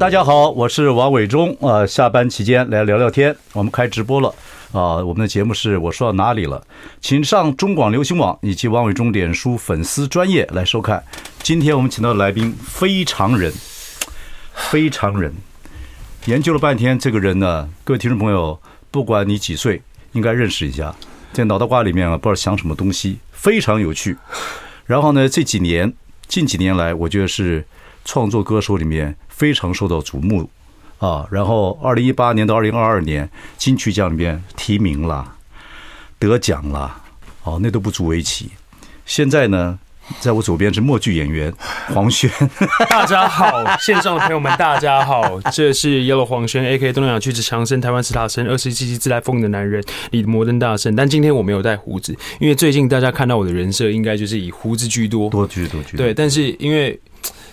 大家好，我是王伟忠啊。下班期间来聊聊天，我们开直播了啊。我们的节目是我说到哪里了，请上中广流行网以及王伟忠脸书粉丝专业来收看。今天我们请到的来宾非常人，非常人。研究了半天，这个人呢，各位听众朋友，不管你几岁，应该认识一下。在脑袋瓜里面啊，不知道想什么东西，非常有趣。然后呢，这几年近几年来，我觉得是创作歌手里面。非常受到瞩目，啊，然后二零一八年到二零二二年金曲奖里面提名了，得奖了，哦，那都不足为奇。现在呢，在我左边是默剧演员 黄轩，大家好，线上的朋友们大家好，这是 Yellow 黄轩，A.K. 东南亚巨子强森，台湾史塔森，二十世纪自带风的男人，你的摩登大圣。但今天我没有带胡子，因为最近大家看到我的人设应该就是以胡子居多，多居多居。对，但是因为。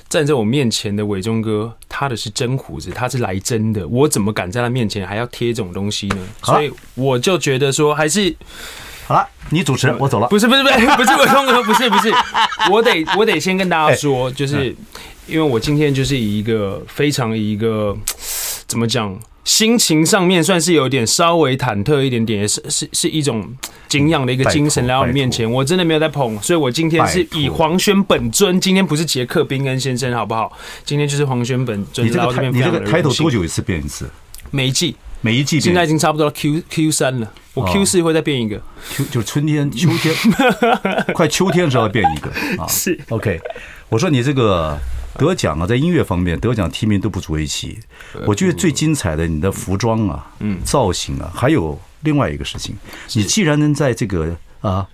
站在我面前的伟忠哥，他的是真胡子，他是来真的。我怎么敢在他面前还要贴这种东西呢？所以我就觉得说，还是好了。你主持人，我走了。不是不是不是不是伟忠哥，不是不是，我得 我得先跟大家说，就是因为我今天就是以一个非常一个怎么讲。心情上面算是有点稍微忐忑一点点，也是是是一种敬仰的一个精神来到你面前，我真的没有在捧，所以我今天是以黄轩本尊，今天不是杰克宾恩先生，好不好？今天就是黄轩本尊。你这个你这个 title 多久一次变一次？每一季，每一季，现在已经差不多 Q Q 三了，我 Q 四会再变一个，Q 就是春天、秋天，快秋天的时候变一个 啊。是 OK，我说你这个。得奖啊，在音乐方面得奖提名都不足为奇。我觉得最精彩的，你的服装啊，嗯，造型啊，还有另外一个事情，你既然能在这个啊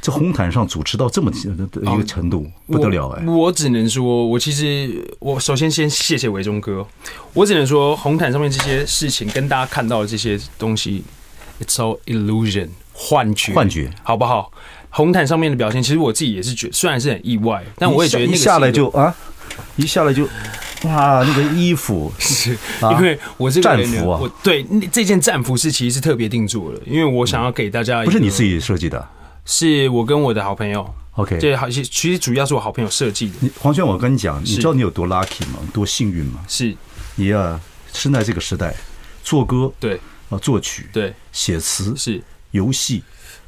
这红毯上主持到这么的一个程度，不得了哎！我只能说，我其实我首先先谢谢伟忠哥，我只能说红毯上面这些事情跟大家看到的这些东西，it's all illusion，幻觉，幻觉，好不好？红毯上面的表现，其实我自己也是觉得，虽然是很意外，但我也觉得那个下来就啊。一下来就，哇，那个衣服 是因为我这个战服啊，我对那这件战服是其实是特别定做的，因为我想要给大家，不是你自己设计的，是我跟我的好朋友，OK，对，好，其实主要是我好朋友设计的。你黄轩，我跟你讲，你知道你有多 lucky 吗？多幸运吗？是，你啊，生在这个时代，做歌对啊，作曲对，写词是，游戏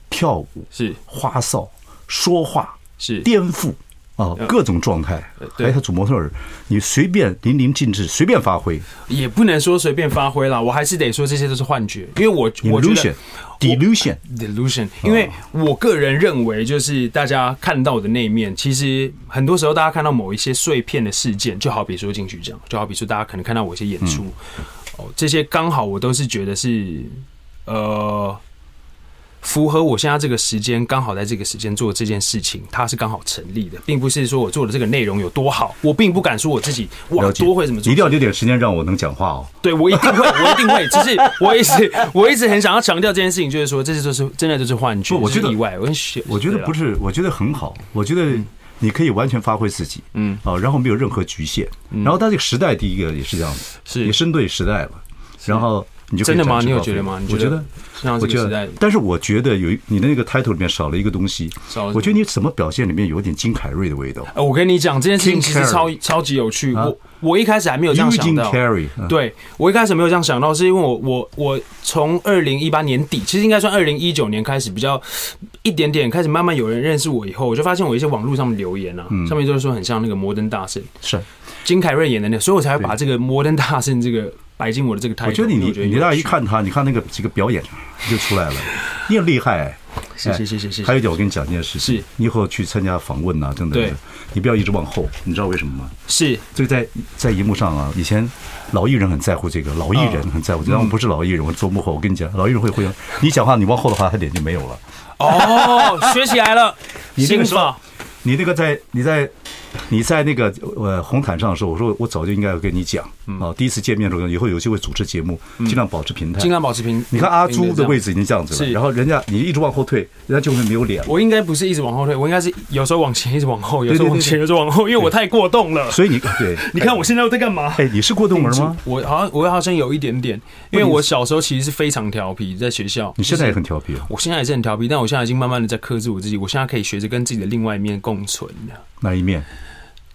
跳舞是，花哨说话是，颠覆。哦，各种状态，还有主模特儿，你随便淋漓尽致，随便发挥，也不能说随便发挥了，我还是得说这些都是幻觉，因为我我觉得 delusion，delusion，因为我个人认为，就是大家看到的那一面，其实很多时候大家看到某一些碎片的事件，就好比说金曲奖，就好比说大家可能看到我一些演出，哦，这些刚好我都是觉得是，呃。符合我现在这个时间，刚好在这个时间做这件事情，它是刚好成立的，并不是说我做的这个内容有多好，我并不敢说我自己哇多会怎么做，一定要留点时间让我能讲话哦。对，我一定会，我一定会。只是我一直我一直很想要强调这件事情，就是说这些就是真的，就是幻觉。我觉得意外，我很我觉得不是，我觉得很好。我觉得你可以完全发挥自己，嗯，啊，然后没有任何局限。然后他这个时代，第一个也是这样子，是你生对时代了，然后。你真的吗？你有觉得吗？我觉得，我觉得，但是我觉得有你的那个 title 里面少了一个东西。我觉得你怎么表现里面有点金凯瑞的味道。我跟你讲，这件事情其实超超级有趣。我我一开始还没有这样想到。对，我一开始没有这样想到，是因为我我我从二零一八年底，其实应该算二零一九年开始比较一点点开始慢慢有人认识我以后，我就发现我一些网络上面留言啊，上面就是说很像那个摩登大圣，是金凯瑞演的那个，所以我才会把这个摩登大圣这个。摆进我的这个台，我觉得你你你大家一看他，你看那个几个表演就出来了，你很厉害。谢谢谢谢谢谢。还有一点，我跟你讲一件事情，是你以后去参加访问啊，等等，你不要一直往后，你知道为什么吗？是这个在在荧幕上啊，以前老艺人很在乎这个，老艺人很在乎。然后我不是老艺人，我做幕后，我跟你讲，老艺人会会，你讲话你往后的话，他脸就没有了。哦，学起来了，你那个时候，你那个在你在你在那个呃红毯上的时候，我说我早就应该要跟你讲。啊，第一次见面的时候，以后有机会主持节目，尽量保持平态，尽量保持平。你看阿朱的位置已经这样子了，然后人家你一直往后退，人家就会没有脸。我应该不是一直往后退，我应该是有时候往前，一直往后，有时候往前，有时候往后，因为我太过动了。所以你对，你看我现在又在干嘛？哎，你是过动儿吗？我好像我好像有一点点，因为我小时候其实是非常调皮，在学校。你现在也很调皮啊？我现在也是很调皮，但我现在已经慢慢的在克制我自己，我现在可以学着跟自己的另外一面共存。哪一面？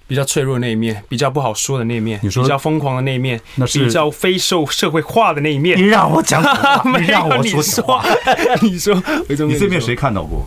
比较脆弱的那一面，比较不好说的那一面，你说比较疯狂的那一面，那是比较非受社会化的那一面。你让我讲，你让我说话。你说，你这面谁看到过？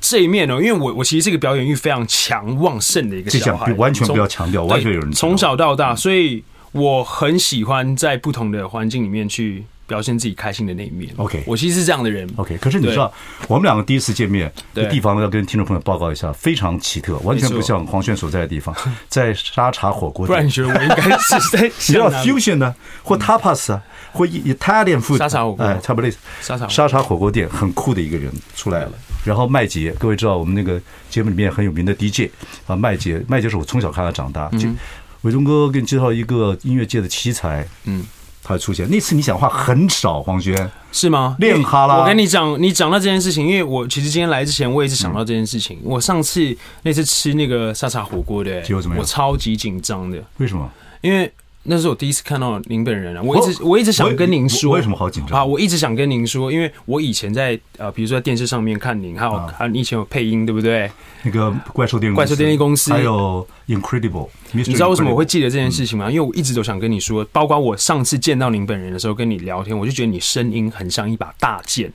这一面哦，因为我我其实是一个表演欲非常强旺盛的一个小孩，完全不要强调，完全有人从小到大，所以我很喜欢在不同的环境里面去。表现自己开心的那一面。OK，我其实是这样的人。OK，可是你知道，我们两个第一次见面的地方要跟听众朋友报告一下，非常奇特，完全不像黄轩所在的地方，在沙茶火锅店。不然你觉得我应该是在？你要 fusion 呢，或 tapas 啊，或 Italian food。沙茶火锅，哎，差不多类似。沙茶沙茶火锅店很酷的一个人出来了。然后麦杰，各位知道我们那个节目里面很有名的 DJ 啊，麦杰，麦杰是我从小看他长大。嗯。伟忠哥给你介绍一个音乐界的奇才。嗯。他出现那次，你讲话很少，黄轩是吗？练哈啦。我跟你讲，你讲到这件事情，因为我其实今天来之前，我也是想到这件事情。我上次那次吃那个沙茶火锅的，结果怎么样？我超级紧张的。为什么？因为那是我第一次看到您本人啊！我一直我一直想跟您说，为什么好紧张啊？我一直想跟您说，因为我以前在呃，比如说在电视上面看您，还有啊，你以前有配音，对不对？那个怪兽电力怪兽电力公司，还有 Incredible。你知道为什么我会记得这件事情吗？因为我一直都想跟你说，包括我上次见到您本人的时候跟你聊天，我就觉得你声音很像一把大剑。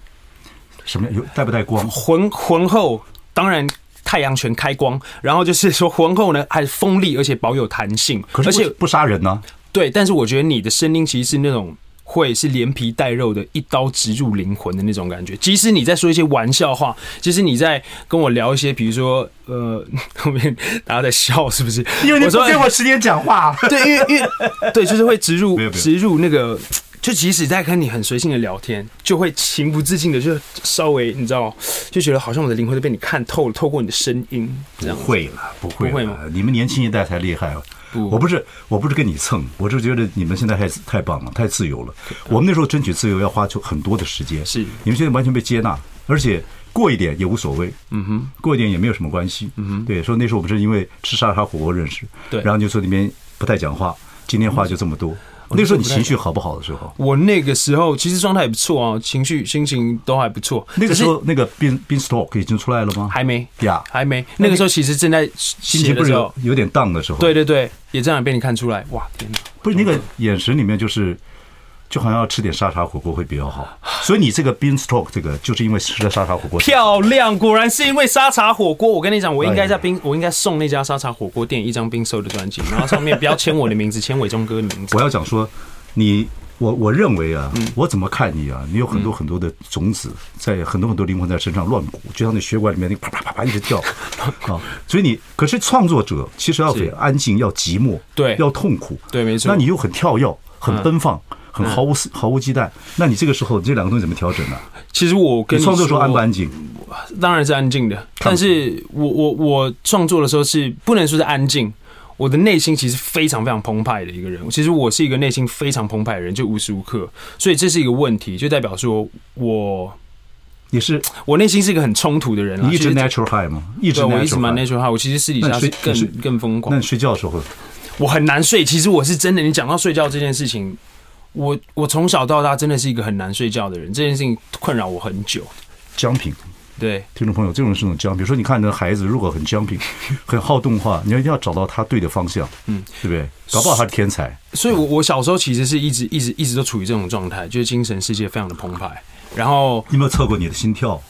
什么有带不带光？浑浑厚，当然太阳全开光，然后就是说浑厚呢，还锋利，而且保有弹性，而且不杀人呢。对，但是我觉得你的声音其实是那种会是连皮带肉的，一刀直入灵魂的那种感觉。即使你在说一些玩笑话，即使你在跟我聊一些，比如说呃，后面大家在笑，是不是？因为你不给我时间讲话。对，因为因为对，就是会植入植入那个，就即使在跟你很随性的聊天，就会情不自禁的就稍微你知道，就觉得好像我的灵魂都被你看透了，透过你的声音。这样不会了，不会，不会吗？你们年轻一代才厉害了。不，我不是，我不是跟你蹭，我是觉得你们现在太太棒了，太自由了。我们那时候争取自由要花出很多的时间，是。你们现在完全被接纳，而且过一点也无所谓，嗯哼，过一点也没有什么关系，嗯哼，对。说那时候我们是因为吃沙茶火锅认识，对，然后就说那边不太讲话，今天话就这么多。那时候你情绪好不好的时候？我那个时候其实状态也不错啊，情绪心情都还不错。那个时候那个 Beanstalk 已经出来了吗？还没呀，还没。那个时候其实正在心情不是有有点 down 的时候。对对对，也这样被你看出来。哇，天哪！不是那个眼神里面就是。就好像要吃点沙茶火锅会比较好，所以你这个 Beanstalk 这个就是因为吃了沙茶火锅。漂亮，果然是因为沙茶火锅。我跟你讲，我应该在冰，我应该送那家沙茶火锅店一张冰售的专辑，然后上面不要签我的名字，签伟忠哥的名字。我要讲说，你我我认为啊，我怎么看你啊？你有很多很多的种子在很多很多灵魂在身上乱鼓，就像那血管里面那啪啪啪啪一直跳 啊。所以你可是创作者，其实要很安静，要寂寞，对，要痛苦，对，没错。那你又很跳跃，很奔放。很毫无毫无忌惮，那你这个时候这两个东西怎么调整呢？其实我跟你创作时候安不安静？当然是安静的，但是我我我创作的时候是不能说是安静，我的内心其实非常非常澎湃的一个人。其实我是一个内心非常澎湃的人，就无时无刻，所以这是一个问题，就代表说我也是 我内心是一个很冲突的人。你一直 natural high 吗？一直我一直蛮 natural high。我其实私底下是更更疯狂。那你睡觉的时候，我很难睡。其实我是真的，你讲到睡觉这件事情。我我从小到大真的是一个很难睡觉的人，这件事情困扰我很久。僵平，对，听众朋友，这种是种僵皮。比如说，你看那孩子如果很僵平、很好动的话，你一定要找到他对的方向，嗯，对不对？搞不好他是天才。所以，我我小时候其实是一直一直一直都处于这种状态，就是精神世界非常的澎湃。然后，你有没有测过你的心跳？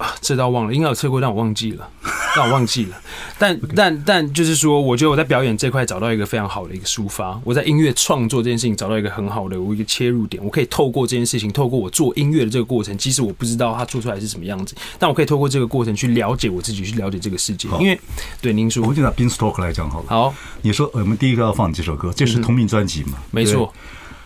啊，这倒忘了，应该有测过，但我忘记了，但我忘记了。但.但但就是说，我觉得我在表演这块找到一个非常好的一个抒发。我在音乐创作这件事情找到一个很好的我一个切入点。我可以透过这件事情，透过我做音乐的这个过程，即使我不知道它做出来是什么样子，但我可以透过这个过程去了解我自己，去了解这个世界。因为对您说，我们就拿 Beanstalk 来讲好了。好，你说我们第一个要放几首歌，这是同名专辑嘛？嗯、没错。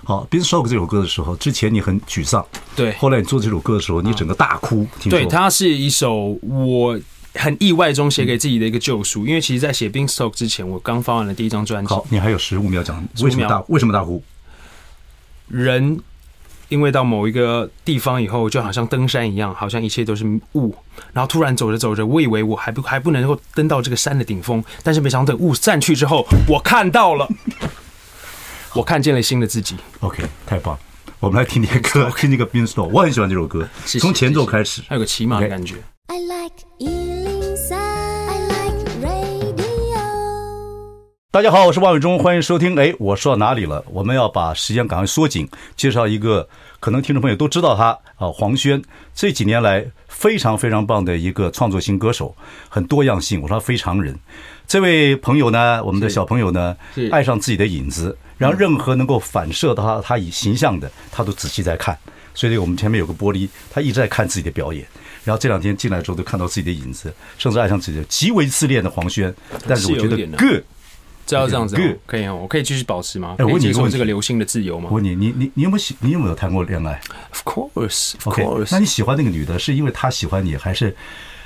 好，Beanstalk 这首歌的时候，之前你很沮丧，对。后来你做这首歌的时候，你整个大哭，听。对，它是一首我很意外中写给自己的一个救赎，因为其实，在写《Beanstalk》之前，我刚发完了第一张专辑。好，你还有十五秒讲为什么大为什么大呼？人因为到某一个地方以后，就好像登山一样，好像一切都是雾，然后突然走着走着，我以为我还不还不能够登到这个山的顶峰，但是没想到等雾散去之后，我看到了，我看见了新的自己。OK，太棒。我们来听听歌，听那个《Beanstalk》，我很喜欢这首歌，从前奏开始，还有个骑马的感觉。I like 103, I like radio。大家好，我是万伟忠，欢迎收听。哎，我说到哪里了？我们要把时间赶快缩紧，介绍一个可能听众朋友都知道他啊，黄轩，这几年来非常非常棒的一个创作型歌手，很多样性。我说他非常人。这位朋友呢，我们的小朋友呢，爱上自己的影子。然后任何能够反射到他他以形象的，他都仔细在看。所以我们前面有个玻璃，他一直在看自己的表演。然后这两天进来之后，都看到自己的影子，甚至爱上自己的极为自恋的黄轩。但是我觉得 good，这要这样子可以啊，我可以继续保持吗？哎，我问你，这个流星的自由吗？我问你，你你你有没有喜？你有没有谈过恋爱？Of course，of course。那你喜欢那个女的，是因为她喜欢你，还是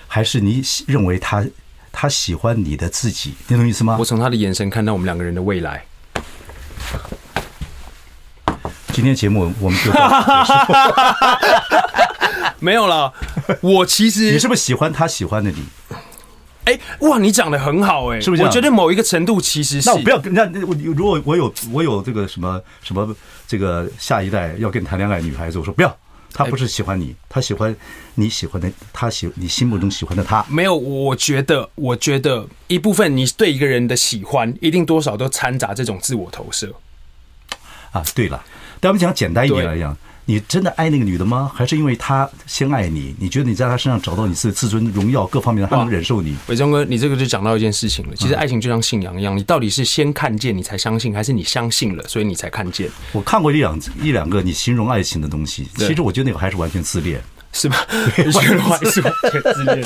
还是你认为她她喜欢你的自己？你懂意思吗？我从她的眼神看到我们两个人的未来。今天节目我们就到 没有了。我其实你是不是喜欢他喜欢的你？哎，哇，你讲的很好哎，是不是？我觉得某一个程度其实是。那我不要跟那如果我有我有这个什么什么这个下一代要跟你谈恋爱女孩子，我说不要，他不是喜欢你，他喜欢你喜欢的，他喜你心目中喜欢的他。没有，我觉得我觉得一部分你对一个人的喜欢，一定多少都掺杂这种自我投射。啊，对了。但我们讲简单一点来讲，你真的爱那个女的吗？还是因为她先爱你？你觉得你在她身上找到你自己自尊、荣耀各方面，她能忍受你？伟忠哥，你这个就讲到一件事情了。其实爱情就像信仰一样，你到底是先看见你才相信，还是你相信了所以你才看见？我看过一两一两个你形容爱情的东西，其实我觉得那个还是完全自恋。是吧？还是自恋，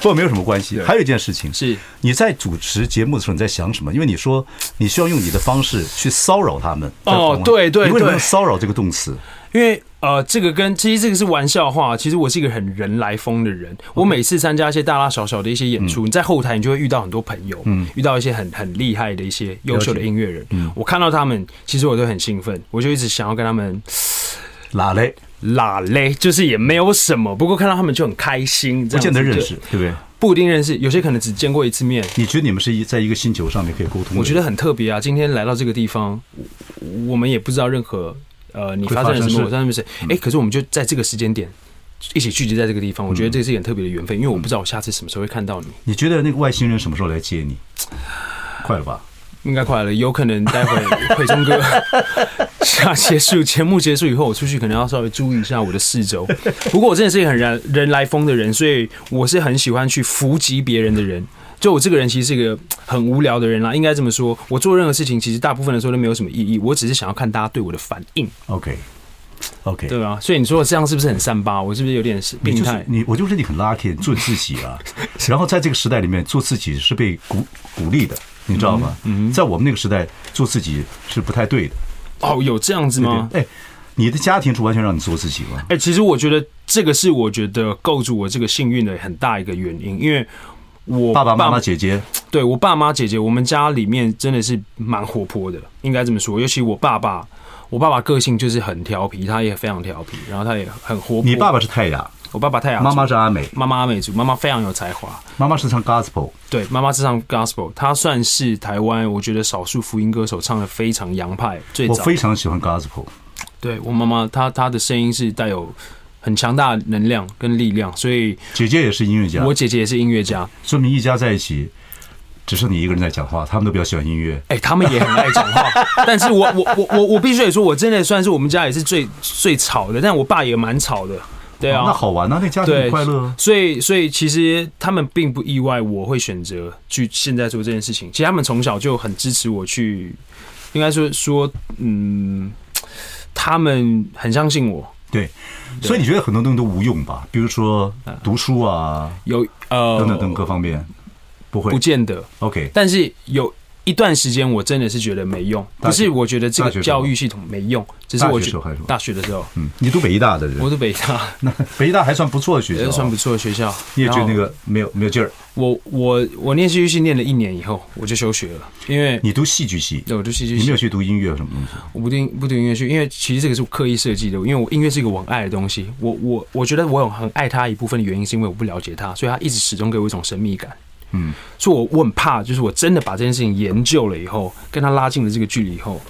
不过没有什么关系。还有一件事情是，你在主持节目的时候你在想什么？因为你说你需要用你的方式去骚扰他们。哦，对对对，你为什么用骚扰这个动词？因为呃，这个跟其实这个是玩笑话。其实我是一个很人来疯的人。我每次参加一些大大小小的一些演出，你在后台你就会遇到很多朋友，嗯，遇到一些很很厉害的一些优秀的音乐人。嗯，我看到他们，其实我都很兴奋，我就一直想要跟他们拉嘞。拉嘞，就是也没有什么，不过看到他们就很开心。不见得认识，对不对？不一定认识，有些可能只见过一次面。你觉得你们是一在一个星球上面可以沟通？我觉得很特别啊！今天来到这个地方，我们也不知道任何呃，你发生了什么，我发生什么事。哎，可是我们就在这个时间点一起聚集在这个地方，我觉得这是很特别的缘分，因为我不知道我下次什么时候会看到你。你觉得那个外星人什么时候来接你？快了吧？应该快了，有可能待会伟忠 哥 下结束节目结束以后，我出去可能要稍微注意一下我的四周。不过我真的是一个很人人来疯的人，所以我是很喜欢去伏击别人的人。就我这个人其实是一个很无聊的人啦，应该这么说。我做任何事情其实大部分的时候都没有什么意义，我只是想要看大家对我的反应。OK，OK，Okay. Okay. 对啊。所以你说我这样是不是很三八？我是不是有点病态？你我就是你很 lucky，做自己啊。然后在这个时代里面做自己是被鼓鼓励的。你知道吗？嗯，在我们那个时代，做自己是不太对的。哦，有这样子吗？哎，你的家庭是完全让你做自己吗？哎，其实我觉得这个是我觉得构筑我这个幸运的很大一个原因，因为我爸爸妈妈姐姐，对我爸妈姐姐，我们家里面真的是蛮活泼的，应该这么说。尤其我爸爸，我爸爸个性就是很调皮，他也非常调皮，然后他也很活泼。你爸爸是泰雅。我爸爸太阳，妈妈是阿美，妈妈阿美族，妈妈非常有才华。妈妈是唱 gospel，对，妈妈是唱 gospel，她算是台湾我觉得少数福音歌手，唱的非常洋派。最早我非常喜欢 gospel，对我妈妈，她她的声音是带有很强大的能量跟力量，所以姐姐也是音乐家，我姐姐也是音乐家，说明一家在一起，只剩你一个人在讲话，他们都比较喜欢音乐。哎，他们也很爱讲话，但是我我我我我必须得说，我真的算是我们家也是最最吵的，但我爸也蛮吵的。对啊，那好玩啊，那家庭很快乐。所以，所以其实他们并不意外，我会选择去现在做这件事情。其实他们从小就很支持我去，应该说说，嗯，他们很相信我。对，所以你觉得很多东西都无用吧？比如说读书啊，有呃等等等各方面，不会，不见得。OK，但是有一段时间我真的是觉得没用，不是我觉得这个教育系统没用，只是我觉大学大学的时候，嗯，你读北医大的人，我读北大，那北医大还算不错的学校，也算不错的学校。你也觉得那个没有没有劲儿？我我我念戏剧系念了一年以后，我就休学了，因为你读戏剧系，对我读戏剧系。你没有，去读音乐什么东西？我不读不读音乐系，因为其实这个是我刻意设计的，因为我音乐是一个我很爱的东西，我我我觉得我有很爱它一部分的原因是因为我不了解它，所以它一直始终给我一种神秘感。嗯，所以我我很怕，就是我真的把这件事情研究了以后，跟他拉近了这个距离以后，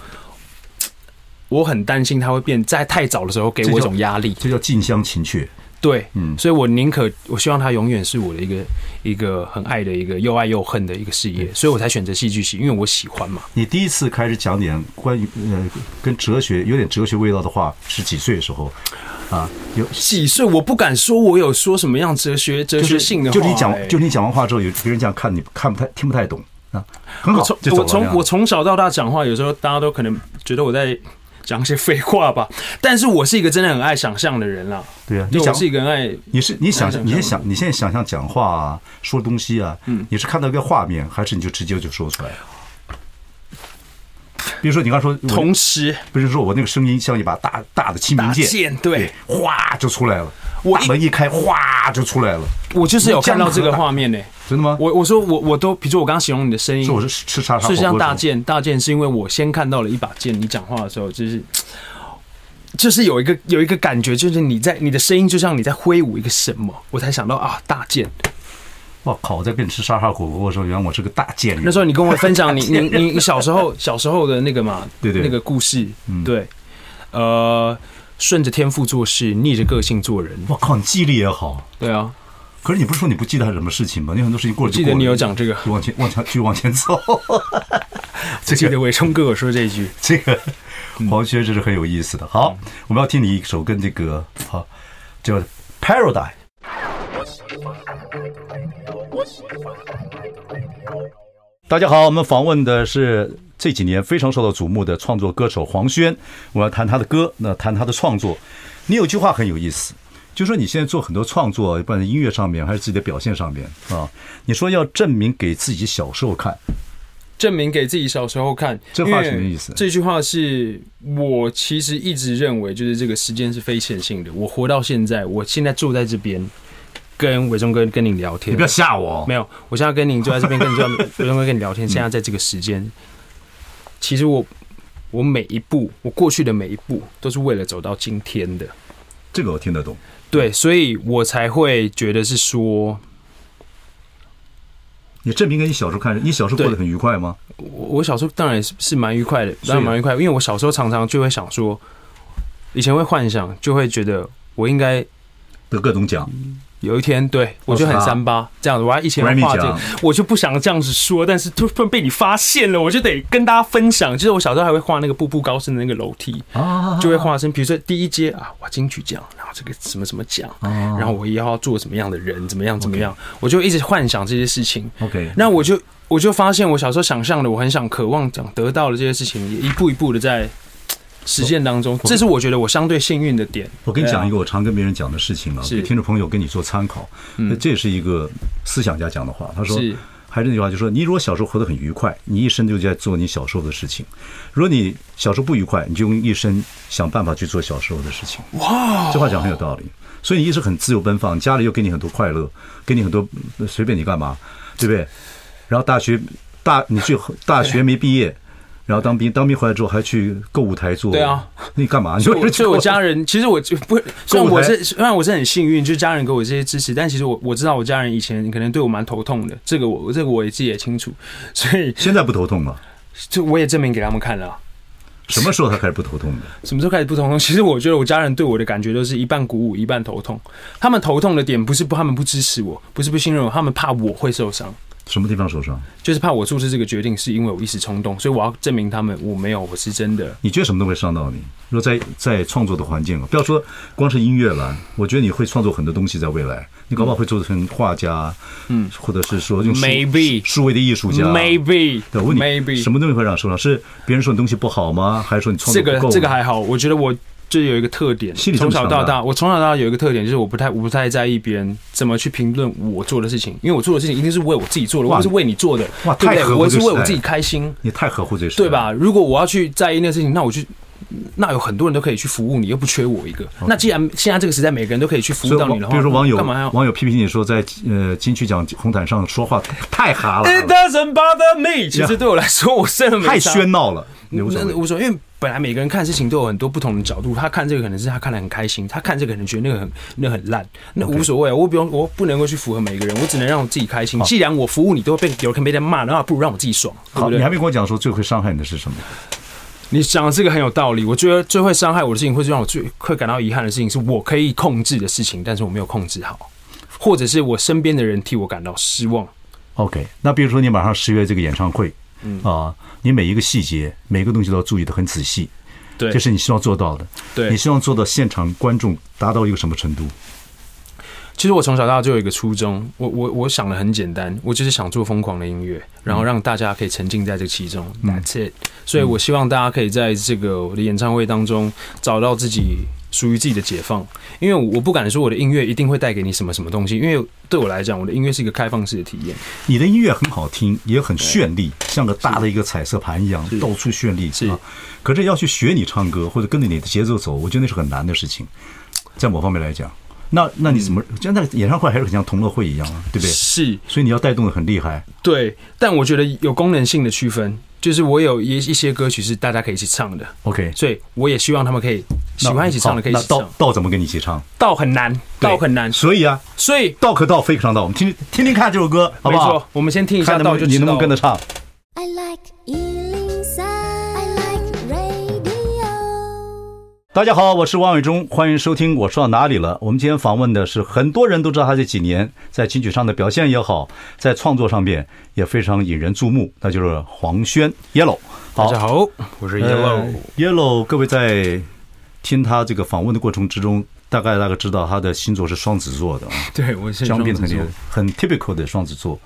我很担心他会变在太早的时候给我一种压力。这叫近乡情怯。对，嗯所以我宁可我希望他永远是我的一个一个很爱的一个又爱又恨的一个事业，所以我才选择戏剧系，因为我喜欢嘛。你第一次开始讲点关于呃跟哲学有点哲学味道的话是几岁的时候啊？有几岁我不敢说，我有说什么样哲学哲学性的话、就你讲欸就你讲完话之后，有别人这样看你看不太听不太懂啊，很好我从，我从我从小到大讲话，有时候大家都可能觉得我在讲一些废话吧，但是我是一个真的很爱想象的人啦。对啊，你讲是一个很爱，你是你想象你先想你现在想象讲话啊，说东西啊，嗯你是看到一个画面，还是你就直接就说出来？比如说你刚说同时不是说我那个声音像一把大大的清明剑，剑对，哗就出来了，我门一开，哗就出来了，我就是有看到这个画面呢、真的吗？我我说我我都，比如说我刚刚形容你的声音是，我是吃叉叉是像大剑，大剑是因为我先看到了一把剑，你讲话的时候就是。就是有一个有一个感觉，就是你在你的声音就像你在挥舞一个什么，我才想到啊大剑。我靠！我在跟你吃沙沙火锅的时候，原来我是个大贱人。那时候你跟我分享你 你你你小时候小时候的那个嘛，对对那个故事嗯，对，呃，顺着天赋做事，逆着个性做人，我靠，你记忆力也好。对啊，可是你不是说你不记得他什么事情吗？你很多事情过了就记得你有讲这个，就往前往前就往前走。我记得伟冲哥有说这一句，这个黄轩这是很有意思的。好，我们要听你一首跟这个好叫《Paradise》。大家好，我们访问的是这几年非常受到瞩目的创作歌手黄轩。我要谈他的歌，那谈他的创作。你有句话很有意思，就说你现在做很多创作，不管在音乐上面还是自己的表现上面啊，你说要证明给自己小时候看。证明给自己小时候看，这话什么意思这句话是我其实一直认为，就是这个时间是非线性的。我活到现在，我现在住在这边，跟伟忠哥跟你聊天，你不要吓我，没有，我现在跟你坐在这边，跟你坐在 伟忠哥跟你聊天。现在在这个时间，其实我我每一步，我过去的每一步，都是为了走到今天的。这个我听得懂。对，所以我才会觉得是说，你证明给你小时候看，你小时候过得很愉快吗？我我小时候当然是是蛮愉快的，当然蛮愉快，因为我小时候常常就会想说，以前会幻想，就会觉得我应该得各种奖，有一天，对我就很三八这样子，我还以前画这个，我就不想这样子说，但是突然被你发现了，我就得跟大家分享。就是我小时候还会画那个步步高升的那个楼梯，啊就会画成，比如说第一阶啊，哇金曲奖，然后这个什么什么奖，啊。然后我也要做什么样的人，怎么样怎么样，我就一直幻想这些事情。OK，那我就我就发现，我小时候想象的，我很想渴望想得到的这些事情，也一步一步的在实践当中。这是我觉得我相对幸运的点。我跟你讲一个，我常跟别人讲的事情啊，听众朋友跟你做参考。那这也是一个思想家讲的话，他说还是那句话，就说你如果小时候活得很愉快，你一生就在做你小时候的事情；如果你小时候不愉快，你就用一生想办法去做小时候的事情。哇，这话讲很有道理。所以你一直很自由奔放，家里又给你很多快乐，给你很多随便你干嘛，对不对？然后大学大你最后大学没毕业，然后当兵，当兵回来之后还去购物台做，对啊，你干嘛？你所以我就是所以我家人其实我就不，虽然我是虽然我是很幸运，就是家人给我这些支持，但其实我我知道我家人以前可能对我蛮头痛的，这个我这个我也自己也清楚，所以现在不头痛了。就我也证明给他们看了啊。什么时候他开始不头痛的？什么时候开始不头痛？其实我觉得我家人对我的感觉都是一半鼓舞，一半头痛。他们头痛的点不是不，他们不支持我，不是不信任我，他们怕我会受伤。什么地方受伤？就是怕我做出这个决定是因为我一时冲动，所以我要证明他们我没有，我是真的。你觉得什么都会伤到你？如果在在创作的环境，不要说光是音乐了，我觉得你会创作很多东西，在未来，你搞不好会做成画家，嗯，或者是说用 Maybe 数位的艺术家 Maybe，对，我问你 maybe 什么东西会让受伤？是别人说你东西不好吗？还是说你创作这个？这个还好，我觉得我就有一个特点，从小到大，我从小到大有一个特点，就是我不太我不太在意别人怎么去评论我做的事情，因为我做的事情一定是为我自己做的，我是为你做的，哇对不对？我是为我自己开心，你太合乎这事，对？吧？如果我要去在意那个事情，那我去。那有很多人都可以去服务你，又不缺我一个。那既然现在这个时代每个人都可以去服务到你的话，比如说网友干嘛要网友批评你说在呃金曲奖红毯上说话太哈了，？It doesn't bother me。其实对我来说，我真的太喧闹了，无所谓。那无所谓，因为本来每个人看事情都有很多不同的角度，他看这个可能是他看得很开心，他看这个可能觉得那个很那个很烂，那无所谓啊。我不用，我不能够去符合每个人，我只能让我自己开心。既然我服务你都会被有人被人骂，那不如让我自己爽，对好，不对你还？没跟我讲说最会伤害你的是什么？你讲的这个很有道理。我觉得最会伤害我的事情，或是让我最会感到遗憾的事情，是我可以控制的事情，但是我没有控制好，或者是我身边的人替我感到失望。OK，那比如说你马上十月这个演唱会，嗯啊，你每一个细节、每个东西都要注意的很仔细，对，这是你希望做到的。对你希望做到现场观众达到一个什么程度？其实我从小到大就有一个初衷，我我我想的很简单，我就是想做疯狂的音乐，然后让大家可以沉浸在这其中。That's it。所以我希望大家可以在这个我的演唱会当中找到自己属于自己的解放，因为我不敢说我的音乐一定会带给你什么什么东西，因为对我来讲，我的音乐是一个开放式的体验。你的音乐很好听，也很绚丽，像个大的一个彩色盘一样，到处绚丽。是啊，可是要去学你唱歌，或者跟着你的节奏走，我觉得那是很难的事情。在某方面来讲，那那你怎么？就那个演唱会还是很像同乐会一样啊，对不对？是所以你要带动的很厉害。对，但我觉得有功能性的区分，就是我有一一些歌曲是大家可以一起唱的，OK，所以我也希望他们可以喜欢一起唱的可以一起唱。道怎么跟你一起唱？道很难，道很难，所以啊，所以道可道，非可上道。我们听听听看这首歌，好不好？，我们先听一下道就你能不能跟着唱？大家好，我是王伟忠，欢迎收听。我说到哪里了？我们今天访问的是很多人都知道他这几年在金曲上的表现也好，在创作上面也非常引人注目，那就是黄轩 Yellow。大家好，我是 Yellow。呃 Yellow，各位在听他这个访问的过程之中，大概大概知道他的星座是双子座的啊，对，我是双子座很 typical 的双子座。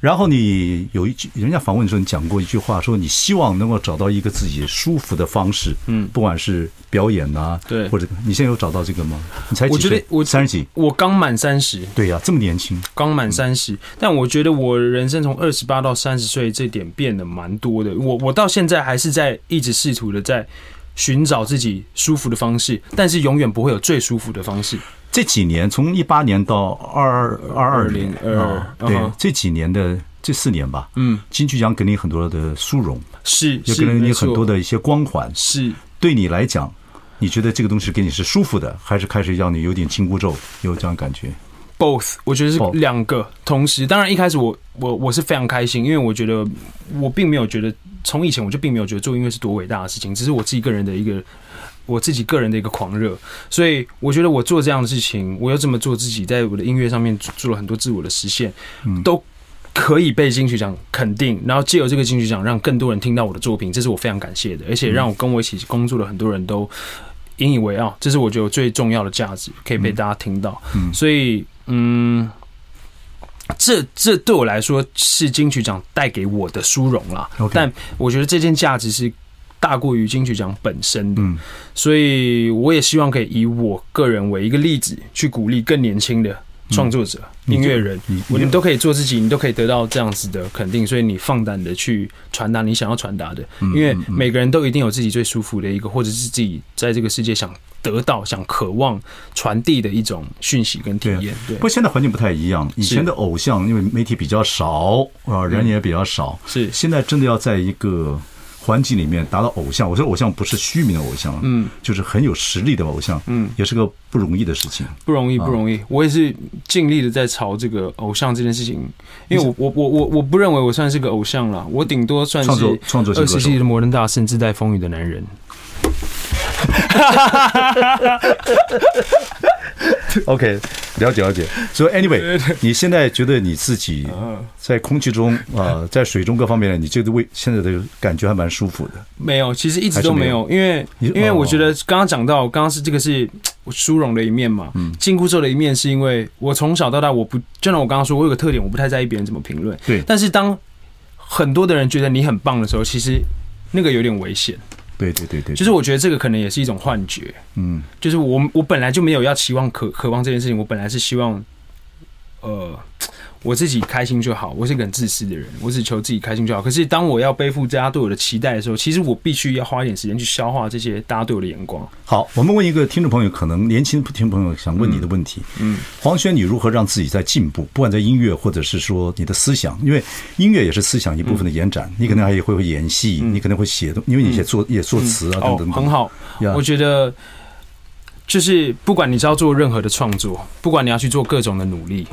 然后你有一句，人家访问的时候，你讲过一句话，说你希望能够找到一个自己舒服的方式，嗯不管是表演呐，对或者你现在有找到这个吗？你才？我觉得我三十几，我刚满三十，对呀、这么年轻，刚满三十，但我觉得我人生从二十八到三十岁这点变得蛮多的。我我到现在还是在一直试图的在寻找自己舒服的方式，但是永远不会有最舒服的方式。这几年从一八年到二二二年2022啊，对嗯，这几年的这四年吧，嗯，金曲奖给你很多的殊荣，是也给了你很多，的一些光环。是对你来讲，你觉得这个东西给你是舒服的，还是开始让你有点紧箍咒，有这样感觉？both，我觉得是两个同时。当然一开始我我我是非常开心，因为我觉得我并没有觉得从以前我就并没有觉得做音乐是多伟大的事情，只是我自己个人的一个我自己个人的一个狂热。所以我觉得我做这样的事情，我又这么做自己，在我的音乐上面做做了很多自我的实现，都可以被金曲奖肯定，然后借由这个金曲奖让更多人听到我的作品，这是我非常感谢的，而且让我跟我一起工作的很多人都引以为傲，这是我觉得最重要的价值，可以被大家听到。所以，嗯，这这对我来说是金曲奖带给我的殊荣啦。但我觉得这件价值是大过于金曲奖本身的。嗯。所以我也希望可以以我个人为一个例子，去鼓励更年轻的创作者、嗯。音乐人你，们都可以做自己，你都可以得到这样子的肯定。所以你放胆的去传达你想要传达的，嗯因为每个人都一定有自己最舒服的一个，或者是自己在这个世界想得到、想渴望传递的一种讯息跟体验。对不，过现在环境不太一样，以前的偶像因为媒体比较少啊，人也比较少，是。现在真的要在一个环境里面达到偶像，我说偶像不是虚名的偶像，嗯，就是很有实力的偶像，嗯，也是个不容易的事情。不容易，不容易。我也是尽力的在朝这个偶像这件事情，因为我我我我我不认为我算是个偶像了，我顶多算是创作二十世纪的摩登大圣，自带风雨的男人。OK，了解了解。所以 anyway，你现在觉得你自己在空气中啊、在水中各方面，你这个位现在的感觉还蛮舒服的。没有，其实一直都没有，因为因为我觉哦得刚刚讲到，刚刚是这个是我殊荣的一面嘛，紧箍咒的一面是因为我从小到大我不，就像我刚刚说，我有个特点，我不太在意别人怎么评论。对但是当很多的人觉得你很棒的时候，其实那个有点危险。对对对对，就是我觉得这个可能也是一种幻觉。嗯，就是我我本来就没有要期望渴渴望这件事情，我本来是希望，呃。我自己开心就好，我是一个很自私的人，我只求自己开心就好。可是当我要背负大家对我的期待的时候，其实我必须要花一点时间去消化这些大家对我的眼光。好，我们问一个听众朋友，可能年轻听众朋友想问你的问题。嗯，黄轩，你如何让自己在进步？不管在音乐，或者是说你的思想，因为音乐也是思想一部分的延展。你可能还也会会演戏，你可能会写，因为你写作也作词啊等等。很好，我觉得就是不管你是要做任何的创作，不管你要去做各种的努力。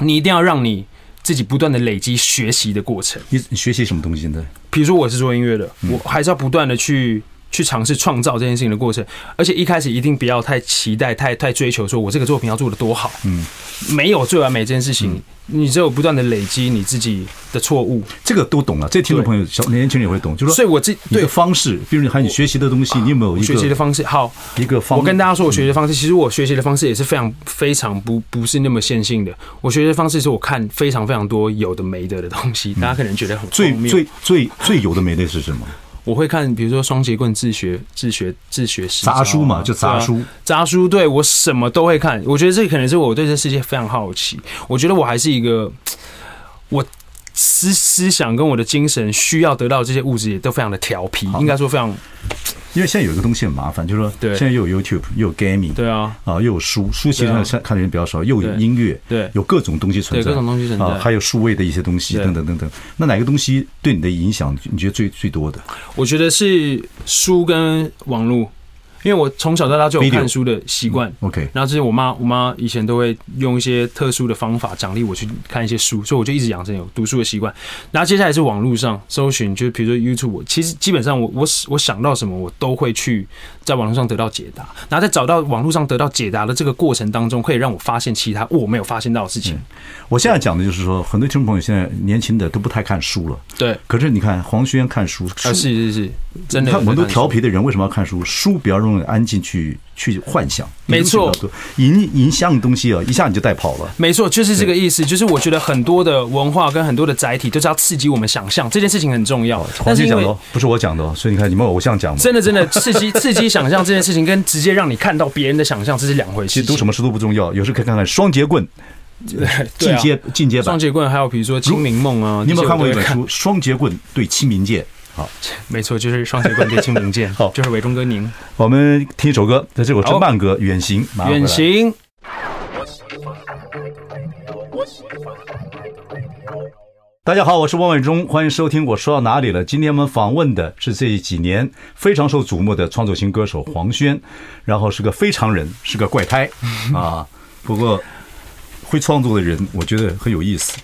你一定要让你自己不断的累积学习的过程。你你学习什么东西呢？比如说我是做音乐的，我还是要不断的去去尝试创造这件事情的过程。而且一开始一定不要太期待、太太追求，说我这个作品要做的多好。嗯，没有最完美这件事情。你只有不断的累积你自己的错误，这个都懂了。这听众朋友、小年轻人也会懂，就是说，所以我这对方式，比如你还你学习的东西，你有没有一个学习的方式？好，一个方。我跟大家说，我学习的方式，其实我学习的方式也是非常非常不不是那么线性的。我学习的方式是我看非常非常多有的没的的东西，大家可能觉得很最最最最有的没的是什么？我会看，比如说双截棍自学、自学、自学师杂书嘛，就杂书，杂书。对，我什么都会看。我觉得这可能是我对这世界非常好奇。我觉得我还是一个，我思思想跟我的精神需要得到这些物质也都非常的调皮，应该说非常。因为现在有一个东西很麻烦，就是说，现在又有 YouTube，又有 Gaming，对啊，啊，又有书，书其实看看的人比较少，又有音乐，对，有各种东西存在，各种东西存在，还有数位的一些东西，等等等等。那哪个东西对你的影响，你觉得最最多的？我觉得是书跟网络。因为我从小到大就有看书的习惯，OK，然后这是我妈，我妈以前都会用一些特殊的方法奖励我去看一些书，所以我就一直养成有读书的习惯。然后接下来是网络上搜寻，就是比如说 YouTube，其实基本上我我我想到什么，我都会去在网络上得到解答。然后在找到网络上得到解答的这个过程当中，可以让我发现其他我没有发现到的事情。我现在讲的就是说，很多听众朋友现在年轻的都不太看书了，对。可是你看黄轩看书，啊是是是，真的。看我们都调皮的人为什么要看书？书比较容易安静去去幻想，没错，影影像的东西啊，一下你就带跑了。没错，就是这个意思。就是我觉得很多的文化跟很多的载体都是要刺激我们想象，这件事情很重要。但是讲的不是我讲的，所以你看你们偶像讲的，真的真的刺激刺激想象这件事情，跟直接让你看到别人的想象，这是两回事。其实读什么书都不重要，有时可以看看双截棍，进阶进阶版双截棍，还有比如说清明梦啊，你有没有看过一本书《双截棍对清明剑》？好，没错，就是双截棍对清明剑。好，就是伟忠哥您。我们听一首歌，这是我真慢歌《远行》。远行。大家好，我是汪伟忠，欢迎收听。我说到哪里了？今天我们访问的是这几年非常受瞩目的创作型歌手黄轩，然后是个非常人，是个怪胎啊。不过会创作的人，我觉得很有意思。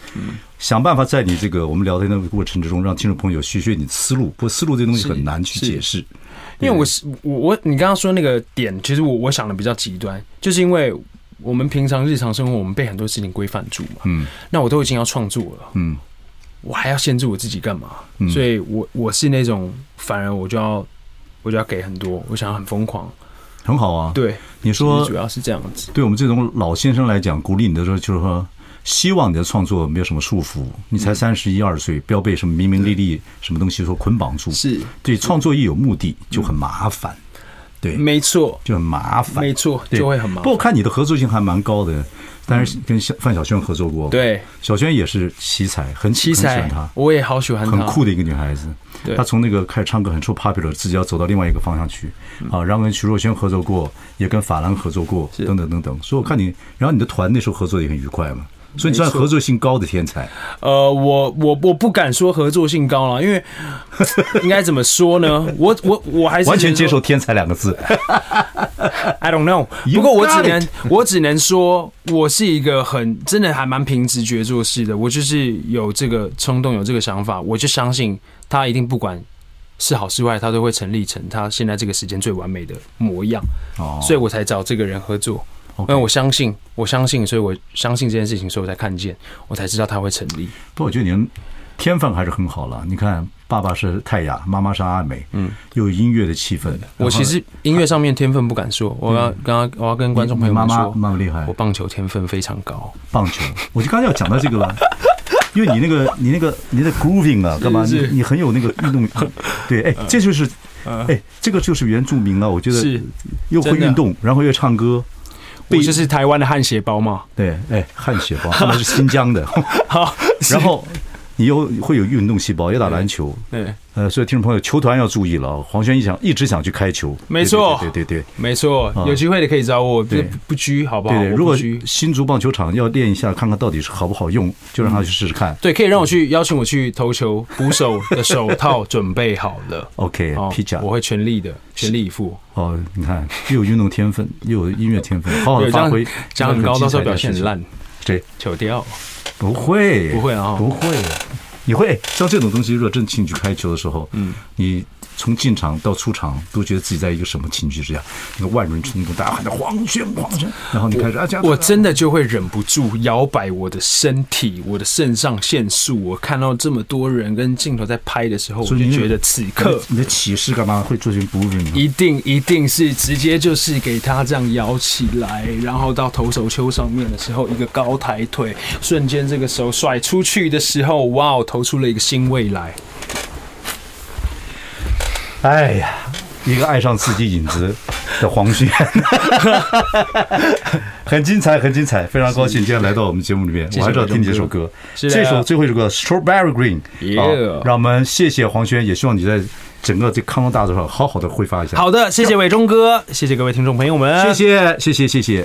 想办法在你这个我们聊天的过程之中，让听众朋友学学你的思路。不过思路这东西很难去解释，因为我是我我你刚刚说那个点，其实我我想的比较极端，就是因为我们平常日常生活，我们被很多事情规范住嘛。嗯，那我都已经要创作了，嗯，我还要限制我自己干嘛？所以我我是那种反而我就要我就要给很多，我想要很疯狂，很好啊。对，你说主要是这样子。对我们这种老先生来讲，鼓励你的时候就是说。希望你的创作没有什么束缚，你才三十一二岁，不要被什么名名利利什么东西所捆绑住。是。对创作一有目的就很麻烦，对，没错，就很麻烦，没错，就会很麻烦。不过看你的合作性还蛮高的，但是跟小范晓萱合作过，对，小萱也是奇才，很奇才，她我也好喜欢她，很酷的一个女孩子。她从那个开始唱歌很出 popular，自己要走到另外一个方向去。啊。然后跟徐若瑄合作过，也跟法兰合作过，等等等等。所以我看你，然后你的团那时候合作也很愉快嘛。所以你算合作性高的天才？呃，我我我不敢说合作性高了，因为 应该怎么说呢？我我我还是完全接受“天才”两个字。I don't know。不过我只能我只能说，我是一个很真的还蛮凭直觉做事的。我就是有这个冲动，有这个想法，我就相信他一定不管是好是坏，他都会成立成他现在这个时间最完美的模样。哦，所以我才找这个人合作。因为我相信，我相信，所以我相信这件事情，所以我才看见，我才知道它会成立。不过我觉得你们天分还是很好了。你看，爸爸是泰雅，妈妈是阿美，嗯，又有音乐的气氛。我其实音乐上面天分不敢说，我要刚刚我要跟观众朋友们说，妈妈厉害。我棒球天分非常高。棒球，我就刚才要讲到这个了，因为你那个你那个你的 grooving 啊，干嘛？你你很有那个运动，对，哎，这就是，哎，这个就是原住民啊。我觉得是又会运动，然后又唱歌。我就是台湾的汗血包嘛。对，哎，汗血包，他们是新疆的。好，然后。你又会有运动细胞，也打篮球，对，呃，所以听众朋友，球团要注意了。黄轩一想一直想去开球，没错，对对对，没错，有机会的可以找我，不不拘，好不好？对，如果新竹棒球场要练一下，看看到底是好不好用，就让他去试试看。对，可以让我去邀请我去投球，捕手的手套准备好了。OK，披甲，我会全力的，全力以赴。哦，你看，又有运动天分，又有音乐天分，好好的发挥，这样很高，到时候表现很烂，对，糗掉。不会，不会啊，不会。你会像这种东西，如果真进去开球的时候，嗯，你从进场到出场都觉得自己在一个什么情绪之下？那个万人冲动，大家喊着黄轩黄轩，然后你开始啊，这样我真的就会忍不住摇摆我的身体，我的肾上腺素。我看到这么多人跟镜头在拍的时候，我就觉得此刻你的起势干嘛会做些不稳？一定一定是直接就是给他这样摇起来，然后到投手丘上面的时候，一个高抬腿，瞬间这个手甩出去的时候，哇哦！投出了一个新未来。哎呀，一个爱上自己影子的黄轩，很精彩，很精彩，非常高兴今天来到我们节目里面。我还是要听这首歌，这首最后一首歌《Strawberry Green》。好，让我们谢谢黄轩，也希望你在整个这康庄大道上好好的挥发一下。好的，谢谢伟忠哥，谢谢各位听众朋友们，谢谢，谢谢，谢谢。